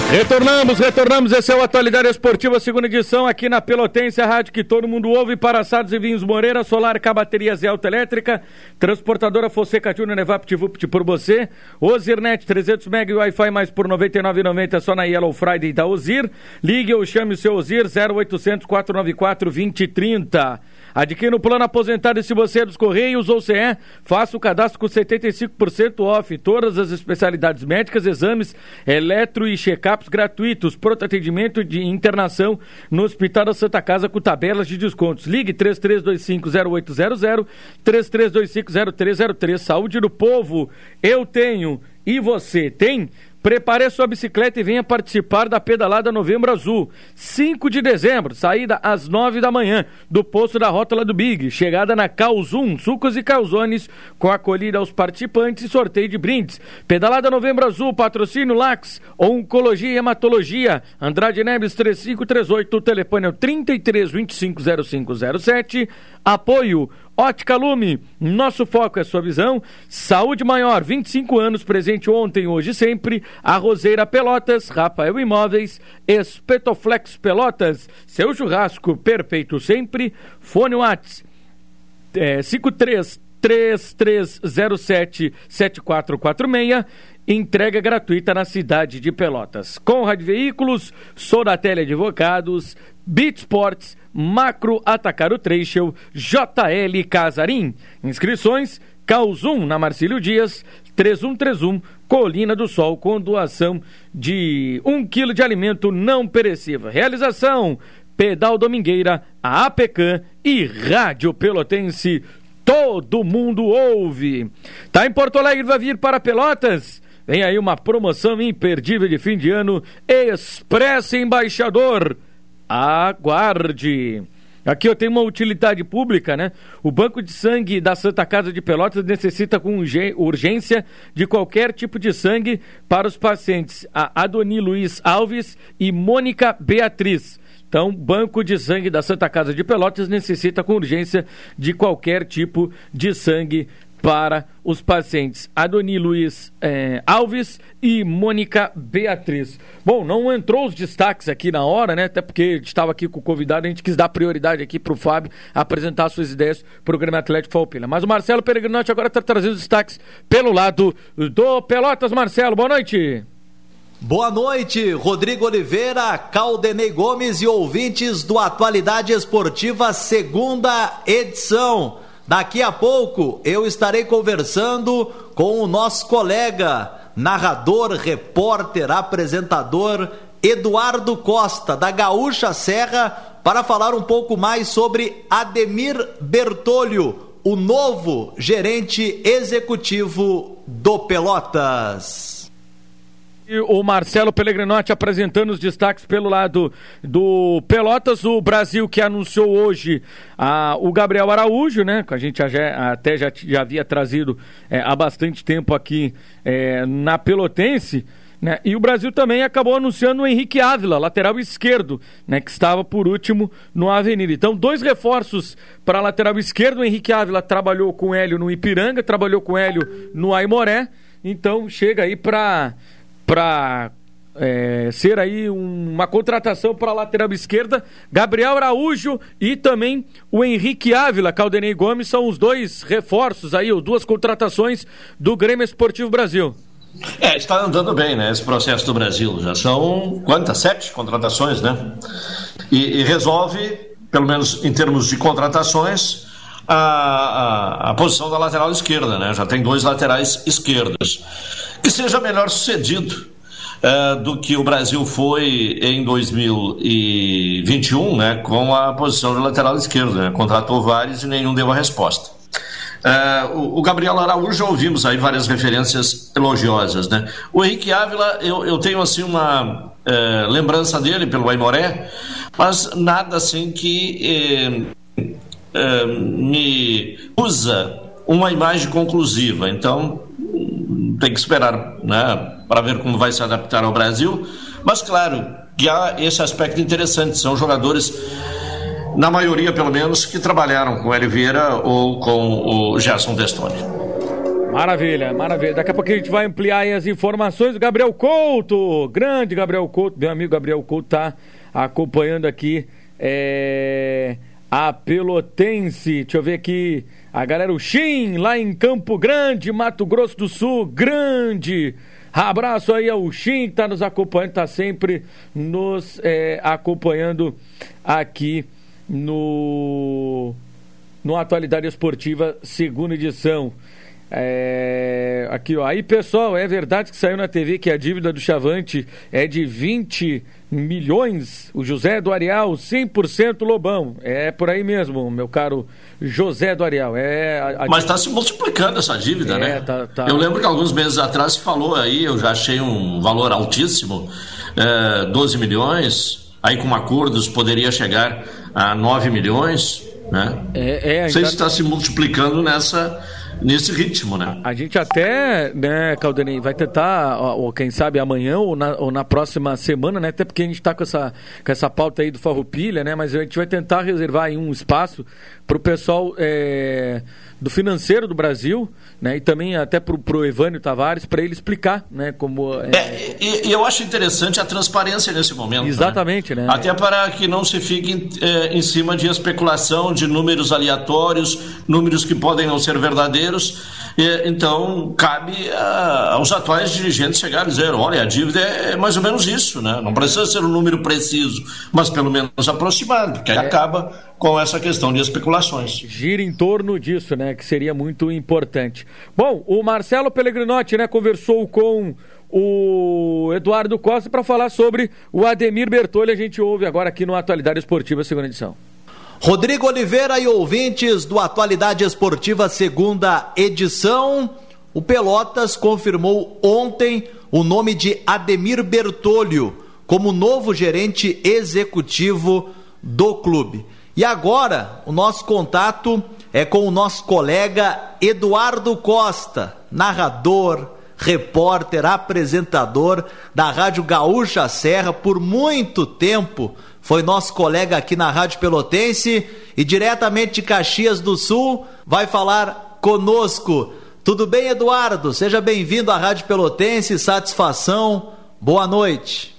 Retornamos, retornamos. Esse é o Atualidade Esportiva, segunda edição, aqui na Pelotense, a rádio que todo mundo ouve. Para e vinhos Moreira, Solar, K Baterias e Autoelétrica, Transportadora Fonseca Júnior, Nevapt Vupt por você. Ozirnet, 300 MB e Wi-Fi mais por R$ 99,90 só na Yellow Friday da Ozir. Ligue ou chame o seu Ozir, 0800 494 2030. Adquira o plano aposentado se você é dos Correios ou CE, faça o cadastro com 75% off. Todas as especialidades médicas, exames, eletro e check-ups gratuitos. Pronto atendimento de internação no Hospital da Santa Casa com tabelas de descontos. Ligue 33250800, 33250303. Saúde do povo. Eu tenho e você tem? Prepare sua bicicleta e venha participar da pedalada Novembro Azul. 5 de dezembro, saída às 9 da manhã, do posto da Rótula do Big. Chegada na Calzum, sucos e calzones, com acolhida aos participantes e sorteio de brindes. Pedalada Novembro Azul, patrocínio Lax, Oncologia e Hematologia. Andrade Neves 3538, o telefone é o 33 25 0507. Apoio Ótica Lume, nosso foco é sua visão. Saúde Maior, 25 anos, presente ontem, hoje e sempre. A Roseira Pelotas, Rafael Imóveis, Espetoflex Pelotas, seu churrasco perfeito sempre. Fone Whats, é, 53 3307 7446 entrega gratuita na cidade de Pelotas. Conrad Veículos, Soratelli Advogados, Beat Sports, Macro Atacaro Trecho, JL Casarim. Inscrições, Calzum na Marcílio Dias, 3131, Colina do Sol, com doação de um quilo de alimento não perecível. Realização, Pedal Domingueira, a APECAM e Rádio Pelotense. Todo mundo ouve. Tá em Porto Alegre, vai vir para Pelotas? Vem aí uma promoção imperdível de fim de ano, Expresso Embaixador aguarde. Aqui eu tenho uma utilidade pública, né? O Banco de Sangue da Santa Casa de Pelotas necessita com urgência de qualquer tipo de sangue para os pacientes a Adoni Luiz Alves e Mônica Beatriz. Então, Banco de Sangue da Santa Casa de Pelotas necessita com urgência de qualquer tipo de sangue para os pacientes Adoni Luiz eh, Alves e Mônica Beatriz. Bom, não entrou os destaques aqui na hora, né? Até porque a gente estava aqui com o convidado, a gente quis dar prioridade aqui para o Fábio apresentar suas ideias para o Grêmio Atlético Falpila. Mas o Marcelo Peregrinotti agora está trazendo os destaques pelo lado do Pelotas. Marcelo, boa noite. Boa noite, Rodrigo Oliveira, Caldenei Gomes e ouvintes do Atualidade Esportiva, segunda edição. Daqui a pouco eu estarei conversando com o nosso colega, narrador, repórter, apresentador Eduardo Costa, da Gaúcha Serra, para falar um pouco mais sobre Ademir Bertolho, o novo gerente executivo do Pelotas o Marcelo Pellegrinotti apresentando os destaques pelo lado do Pelotas, o Brasil que anunciou hoje a, o Gabriel Araújo, né? Que a gente já, até já, já havia trazido é, há bastante tempo aqui é, na Pelotense. Né? E o Brasil também acabou anunciando o Henrique Ávila, lateral esquerdo, né? que estava por último no Avenida. Então, dois reforços para a lateral esquerdo. O Henrique Ávila trabalhou com o Hélio no Ipiranga, trabalhou com o Hélio no Aimoré. Então, chega aí para para é, ser aí um, uma contratação para a lateral esquerda. Gabriel Araújo e também o Henrique Ávila, Caldenei Gomes são os dois reforços aí, ou duas contratações do Grêmio Esportivo Brasil. É, está andando bem, né? Esse processo do Brasil. Já são quantas? Sete contratações, né? E, e resolve, pelo menos em termos de contratações, a, a, a posição da lateral esquerda, né? Já tem dois laterais esquerdos que seja melhor sucedido uh, do que o Brasil foi em 2021, né, com a posição de lateral esquerdo. Né? Contratou vários e nenhum deu a resposta. Uh, o, Gabriel Araújo já ouvimos aí várias referências elogiosas, né? O Henrique Ávila, eu, eu tenho assim uma uh, lembrança dele pelo Aimoré, mas nada assim que me usa uma imagem conclusiva. Então, tem que esperar né, para ver como vai se adaptar ao Brasil. Mas, claro, que há esse aspecto interessante: são jogadores, na maioria pelo menos, que trabalharam com o Vieira ou com o Gerson Testoni. Maravilha, maravilha. Daqui a pouco a gente vai ampliar as informações. O Gabriel Couto, grande Gabriel Couto, meu amigo Gabriel Couto tá acompanhando aqui é, a Pelotense. Deixa eu ver aqui. A galera, o Xim, lá em Campo Grande, Mato Grosso do Sul, grande. Abraço aí ao Xim, que está nos acompanhando, está sempre nos é, acompanhando aqui no, no Atualidade Esportiva, segunda edição. É, aqui, ó. Aí, pessoal, é verdade que saiu na TV que a dívida do Chavante é de 20 milhões? O José do Arial, 100% Lobão. É por aí mesmo, meu caro José do Arial. É, a, a Mas está se multiplicando essa dívida, é, né? Tá, tá... Eu lembro que alguns meses atrás se falou aí, eu já achei um valor altíssimo, é, 12 milhões. Aí, com acordos, poderia chegar a 9 milhões. Né? É, é, Não sei se está se multiplicando nessa nesse ritmo, né? A gente até, né, Caldenei, vai tentar, ou quem sabe amanhã ou na, ou na próxima semana, né? Até porque a gente está com essa, com essa pauta aí do Farroupilha, né? Mas a gente vai tentar reservar aí um espaço para o pessoal é, do financeiro do Brasil, né? E também até para o Evânio Tavares, para ele explicar, né? Como é... É, e, e, eu acho interessante a transparência nesse momento. Né? Exatamente, né? né? Até para que não se fique é, em cima de especulação, de números aleatórios, números que podem não ser verdadeiros. E, então cabe a, aos atuais dirigentes chegar e dizer, olha, a dívida é mais ou menos isso, né? Não precisa ser um número preciso, mas pelo menos aproximado, porque aí é. acaba com essa questão de especulações. Gira em torno disso, né? Que seria muito importante. Bom, o Marcelo Pellegrinotti, né, conversou com o Eduardo Costa para falar sobre o Ademir Bertolli. A gente ouve agora aqui no Atualidade Esportiva, segunda edição. Rodrigo Oliveira e ouvintes do Atualidade Esportiva, segunda edição. O Pelotas confirmou ontem o nome de Ademir Bertolho como novo gerente executivo do clube. E agora, o nosso contato é com o nosso colega Eduardo Costa, narrador, repórter, apresentador da Rádio Gaúcha Serra por muito tempo. Foi nosso colega aqui na Rádio Pelotense e diretamente de Caxias do Sul vai falar conosco. Tudo bem, Eduardo? Seja bem-vindo à Rádio Pelotense. Satisfação. Boa noite.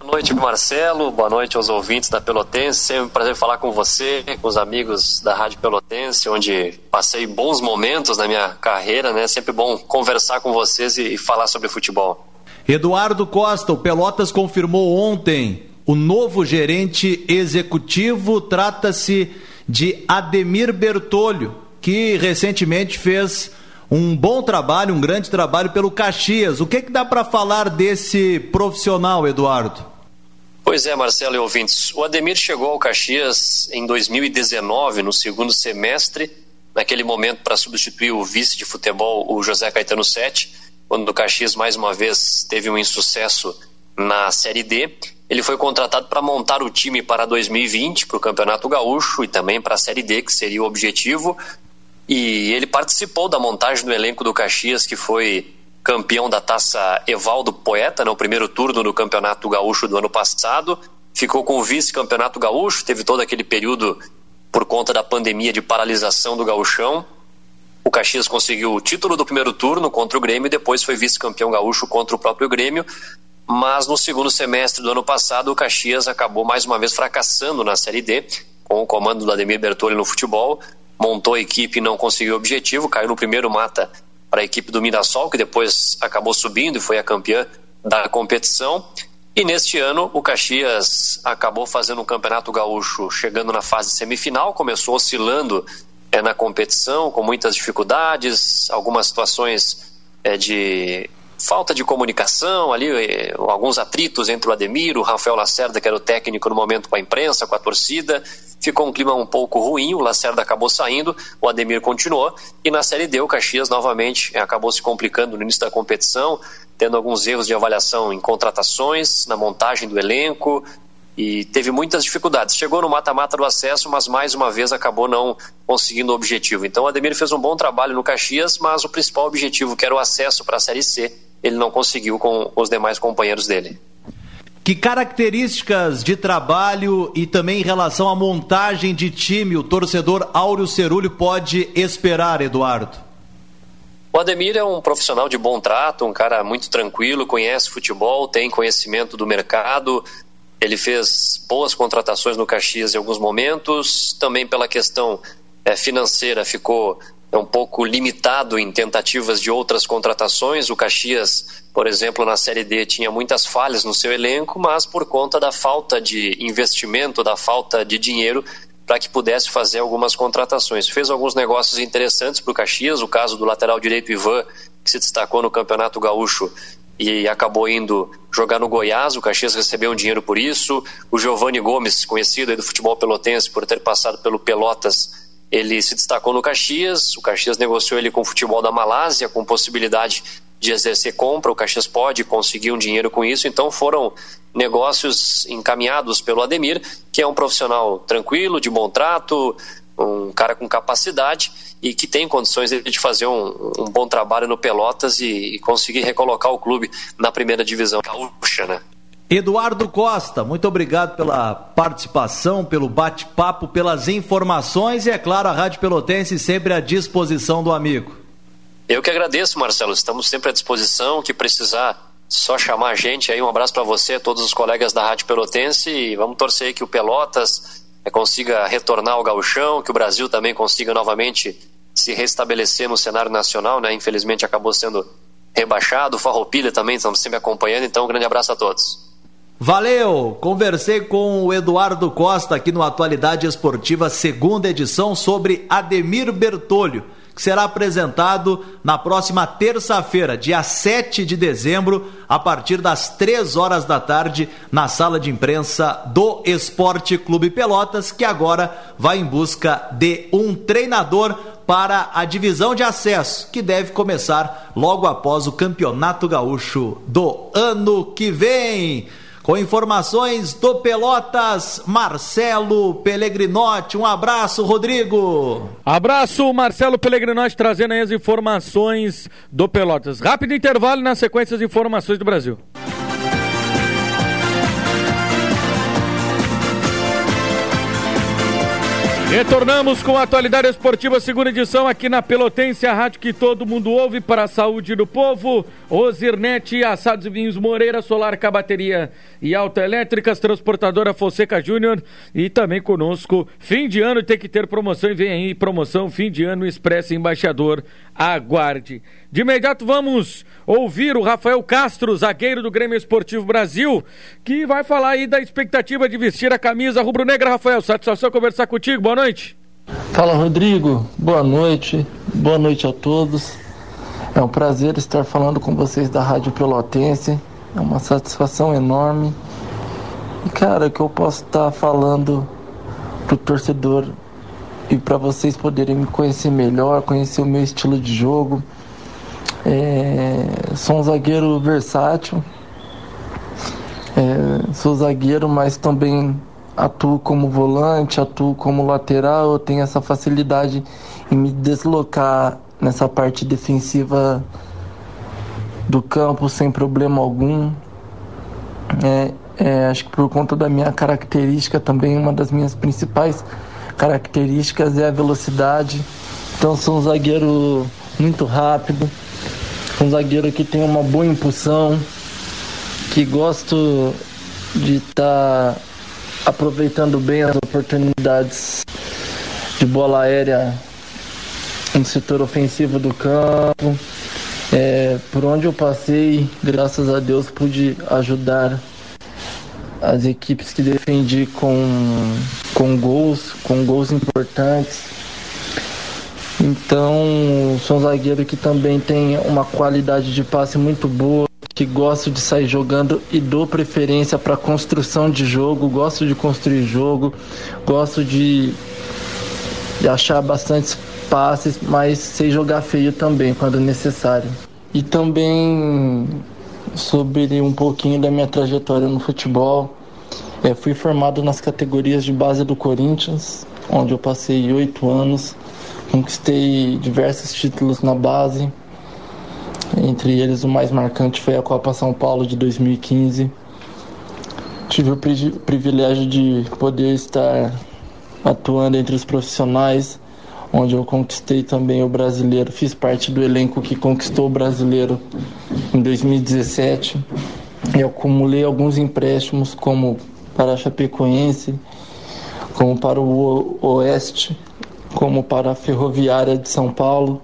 Boa noite, Marcelo. Boa noite aos ouvintes da Pelotense. Sempre um prazer falar com você, com os amigos da Rádio Pelotense, onde passei bons momentos na minha carreira, né? Sempre bom conversar com vocês e falar sobre futebol. Eduardo Costa, o Pelotas confirmou ontem o novo gerente executivo. Trata-se de Ademir Bertolho, que recentemente fez um bom trabalho, um grande trabalho pelo Caxias. O que, que dá para falar desse profissional, Eduardo? Pois é, Marcelo e ouvintes. O Ademir chegou ao Caxias em 2019, no segundo semestre, naquele momento para substituir o vice de futebol, o José Caetano Sete, quando o Caxias mais uma vez teve um insucesso na Série D. Ele foi contratado para montar o time para 2020, para o Campeonato Gaúcho e também para a Série D, que seria o objetivo. E ele participou da montagem do elenco do Caxias, que foi campeão da taça Evaldo Poeta, no primeiro turno do Campeonato Gaúcho do ano passado. Ficou com o vice-campeonato gaúcho, teve todo aquele período por conta da pandemia de paralisação do gauchão. O Caxias conseguiu o título do primeiro turno contra o Grêmio e depois foi vice-campeão gaúcho contra o próprio Grêmio. Mas no segundo semestre do ano passado, o Caxias acabou mais uma vez fracassando na Série D, com o comando do Ademir Bertoli no futebol. Montou a equipe e não conseguiu o objetivo, caiu no primeiro mata para a equipe do Mirassol, que depois acabou subindo e foi a campeã da competição. E neste ano, o Caxias acabou fazendo um campeonato gaúcho chegando na fase semifinal, começou oscilando é, na competição, com muitas dificuldades, algumas situações é, de falta de comunicação ali, eh, alguns atritos entre o Ademir, o Rafael Lacerda, que era o técnico no momento com a imprensa, com a torcida. Ficou um clima um pouco ruim, o Lacerda acabou saindo, o Ademir continuou. E na Série D, o Caxias novamente eh, acabou se complicando no início da competição, tendo alguns erros de avaliação em contratações, na montagem do elenco, e teve muitas dificuldades. Chegou no mata-mata do acesso, mas mais uma vez acabou não conseguindo o objetivo. Então o Ademir fez um bom trabalho no Caxias, mas o principal objetivo, que era o acesso para a Série C, ele não conseguiu com os demais companheiros dele. Que características de trabalho e também em relação à montagem de time o torcedor Áureo Cerulho pode esperar, Eduardo? O Ademir é um profissional de bom trato, um cara muito tranquilo, conhece futebol, tem conhecimento do mercado. Ele fez boas contratações no Caxias em alguns momentos, também pela questão é, financeira ficou é um pouco limitado em tentativas de outras contratações. O Caxias, por exemplo, na Série D tinha muitas falhas no seu elenco, mas por conta da falta de investimento, da falta de dinheiro, para que pudesse fazer algumas contratações. Fez alguns negócios interessantes para o Caxias, o caso do lateral direito Ivan, que se destacou no Campeonato Gaúcho e acabou indo jogar no Goiás. O Caxias recebeu um dinheiro por isso. O Giovanni Gomes, conhecido do futebol pelotense por ter passado pelo Pelotas, ele se destacou no Caxias, o Caxias negociou ele com o futebol da Malásia, com possibilidade de exercer compra, o Caxias pode conseguir um dinheiro com isso, então foram negócios encaminhados pelo Ademir, que é um profissional tranquilo, de bom trato, um cara com capacidade e que tem condições de fazer um, um bom trabalho no Pelotas e, e conseguir recolocar o clube na primeira divisão gaúcha, né? Eduardo Costa, muito obrigado pela participação, pelo bate-papo, pelas informações e, é claro, a Rádio Pelotense sempre à disposição do amigo. Eu que agradeço, Marcelo. Estamos sempre à disposição. Que precisar, só chamar a gente aí. Um abraço para você, todos os colegas da Rádio Pelotense e vamos torcer que o Pelotas eh, consiga retornar ao gauchão, que o Brasil também consiga novamente se restabelecer no cenário nacional, né? Infelizmente acabou sendo rebaixado. Farroupilha também estamos sempre acompanhando. Então, um grande abraço a todos. Valeu! Conversei com o Eduardo Costa aqui no Atualidade Esportiva, segunda edição, sobre Ademir Bertolho, que será apresentado na próxima terça-feira, dia 7 de dezembro, a partir das 3 horas da tarde, na sala de imprensa do Esporte Clube Pelotas, que agora vai em busca de um treinador para a divisão de acesso, que deve começar logo após o Campeonato Gaúcho do ano que vem. Com informações do Pelotas, Marcelo Pellegrinotti. Um abraço, Rodrigo. Abraço, Marcelo Pellegrinotti, trazendo aí as informações do Pelotas. Rápido intervalo na sequência das informações do Brasil. Retornamos com a atualidade esportiva, segunda edição aqui na Pelotense, a rádio que todo mundo ouve para a saúde do povo. Ozirnet, Assados e Vinhos Moreira, Solar Cabateria e Autoelétricas, Transportadora Fonseca Júnior e também conosco. Fim de ano tem que ter promoção e vem aí promoção fim de ano Expresso Embaixador. Aguarde. De imediato vamos ouvir o Rafael Castro, zagueiro do Grêmio Esportivo Brasil, que vai falar aí da expectativa de vestir a camisa rubro-negra. Rafael, satisfação conversar contigo. Boa noite. Fala, Rodrigo. Boa noite. Boa noite a todos. É um prazer estar falando com vocês da Rádio Pelotense. É uma satisfação enorme. E, cara, que eu posso estar falando pro torcedor e para vocês poderem me conhecer melhor, conhecer o meu estilo de jogo é, sou um zagueiro versátil. É, sou zagueiro, mas também atuo como volante, atuo como lateral. Eu tenho essa facilidade em me deslocar nessa parte defensiva do campo sem problema algum. É, é, acho que por conta da minha característica também, uma das minhas principais características é a velocidade. Então sou um zagueiro muito rápido, um zagueiro que tem uma boa impulsão, que gosto de estar tá aproveitando bem as oportunidades de bola aérea no setor ofensivo do campo. É, por onde eu passei, graças a Deus, pude ajudar as equipes que defendi com, com gols, com gols importantes. Então, sou um zagueiro que também tem uma qualidade de passe muito boa, que gosto de sair jogando e dou preferência para construção de jogo, gosto de construir jogo, gosto de, de achar bastante passes, mas sei jogar feio também quando necessário. E também sobre um pouquinho da minha trajetória no futebol. É, fui formado nas categorias de base do Corinthians, onde eu passei oito anos. Conquistei diversos títulos na base, entre eles o mais marcante foi a Copa São Paulo de 2015. Tive o privilégio de poder estar atuando entre os profissionais, onde eu conquistei também o brasileiro. Fiz parte do elenco que conquistou o brasileiro em 2017. Eu acumulei alguns empréstimos, como para a Chapecoense, como para o Oeste, como para a Ferroviária de São Paulo.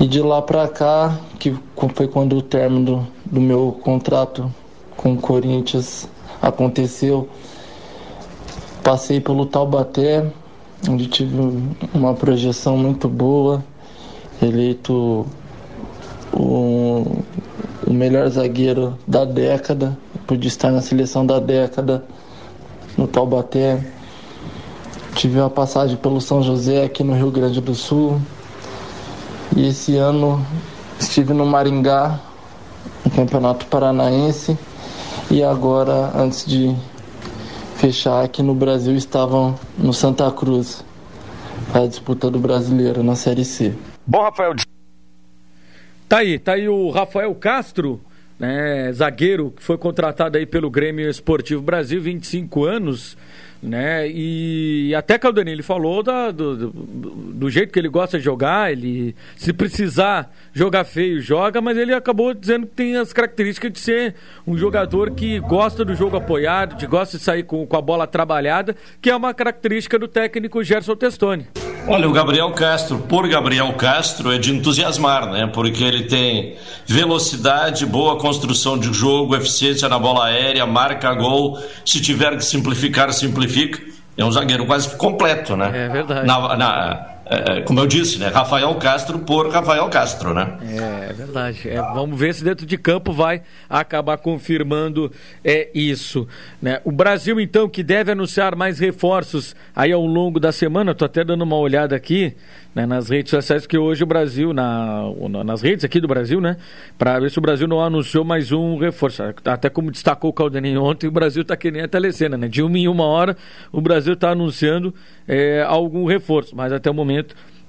E de lá para cá, que foi quando o término do meu contrato com o Corinthians aconteceu, passei pelo Taubaté, onde tive uma projeção muito boa, eleito o, o melhor zagueiro da década, pude estar na seleção da década no Taubaté. Tive uma passagem pelo São José aqui no Rio Grande do Sul. E esse ano estive no Maringá, no Campeonato Paranaense. E agora, antes de fechar aqui no Brasil, estavam no Santa Cruz para a disputa do brasileiro na Série C. Bom, Rafael. Tá aí, tá aí o Rafael Castro, né, zagueiro que foi contratado aí pelo Grêmio Esportivo Brasil, 25 anos né? E até Caldanei, ele falou da, do, do, do, jeito que ele gosta de jogar, ele se precisar jogar feio, joga, mas ele acabou dizendo que tem as características de ser um jogador que gosta do jogo apoiado, que gosta de sair com, com a bola trabalhada, que é uma característica do técnico Gerson Testoni. Olha, o Gabriel Castro, por Gabriel Castro, é de entusiasmar, né? Porque ele tem velocidade, boa construção de jogo, eficiência na bola aérea, marca gol. Se tiver que simplificar, simplifica. É um zagueiro quase completo, né? É verdade. Na, na, é, como eu disse, né? Rafael Castro por Rafael Castro, né? É, é verdade. É, vamos ver se dentro de campo vai acabar confirmando é, isso. Né? O Brasil, então, que deve anunciar mais reforços aí ao longo da semana, estou até dando uma olhada aqui né, nas redes sociais, que hoje o Brasil, na, nas redes aqui do Brasil, né? Para ver se o Brasil não anunciou mais um reforço. Até como destacou o Caldeninho ontem, o Brasil está que nem a telecena, né? De uma em uma hora, o Brasil está anunciando é, algum reforço, mas até o momento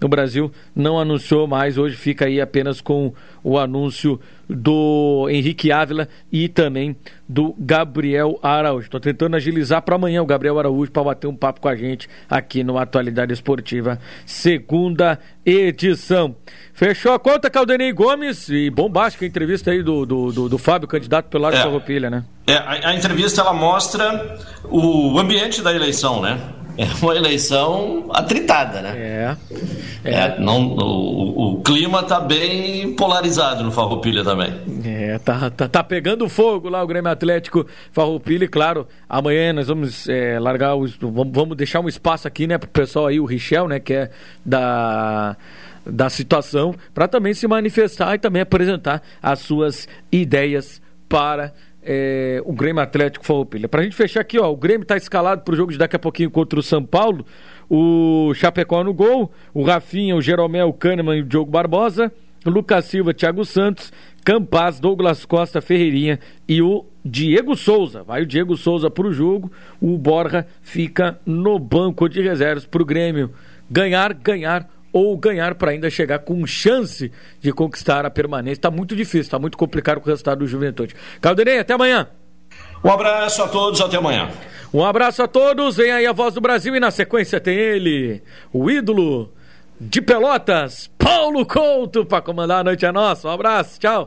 o Brasil não anunciou mais, hoje fica aí apenas com o anúncio do Henrique Ávila e também do Gabriel Araújo. Estou tentando agilizar para amanhã o Gabriel Araújo para bater um papo com a gente aqui no Atualidade Esportiva, segunda edição. Fechou a conta, Caldenei Gomes, e bombástica entrevista aí do, do, do, do Fábio, candidato pelo lado é, Farroupilha, né? É, a, a entrevista ela mostra o ambiente da eleição, né? É uma eleição atritada, né? É. é. é não, o, o, clima tá bem polarizado no Farroupilha também. É, tá, tá, tá pegando fogo lá o Grêmio Atlético Farroupilha. E claro, amanhã nós vamos é, largar, o, vamos, vamos deixar um espaço aqui, né, pro pessoal aí, o Richel, né, que é da da situação, para também se manifestar e também apresentar as suas ideias para é, o Grêmio Atlético Farroupilha. Pra gente fechar aqui, ó, o Grêmio tá escalado pro jogo de daqui a pouquinho contra o São Paulo. O Chapecó no gol, o Rafinha, o Jeromel, o Kahneman e o Diogo Barbosa, Lucas Silva, Thiago Santos, Campaz, Douglas Costa, Ferreirinha e o Diego Souza. Vai o Diego Souza pro jogo, o Borja fica no banco de reservas pro Grêmio ganhar, ganhar ou ganhar para ainda chegar com chance de conquistar a permanência. Está muito difícil, está muito complicado com o resultado do Juventude. Caldenei, até amanhã. Um abraço a todos, até amanhã. Um abraço a todos, vem aí a voz do Brasil e na sequência tem ele, o ídolo de Pelotas, Paulo Couto, para comandar a noite a nossa. Um abraço, tchau.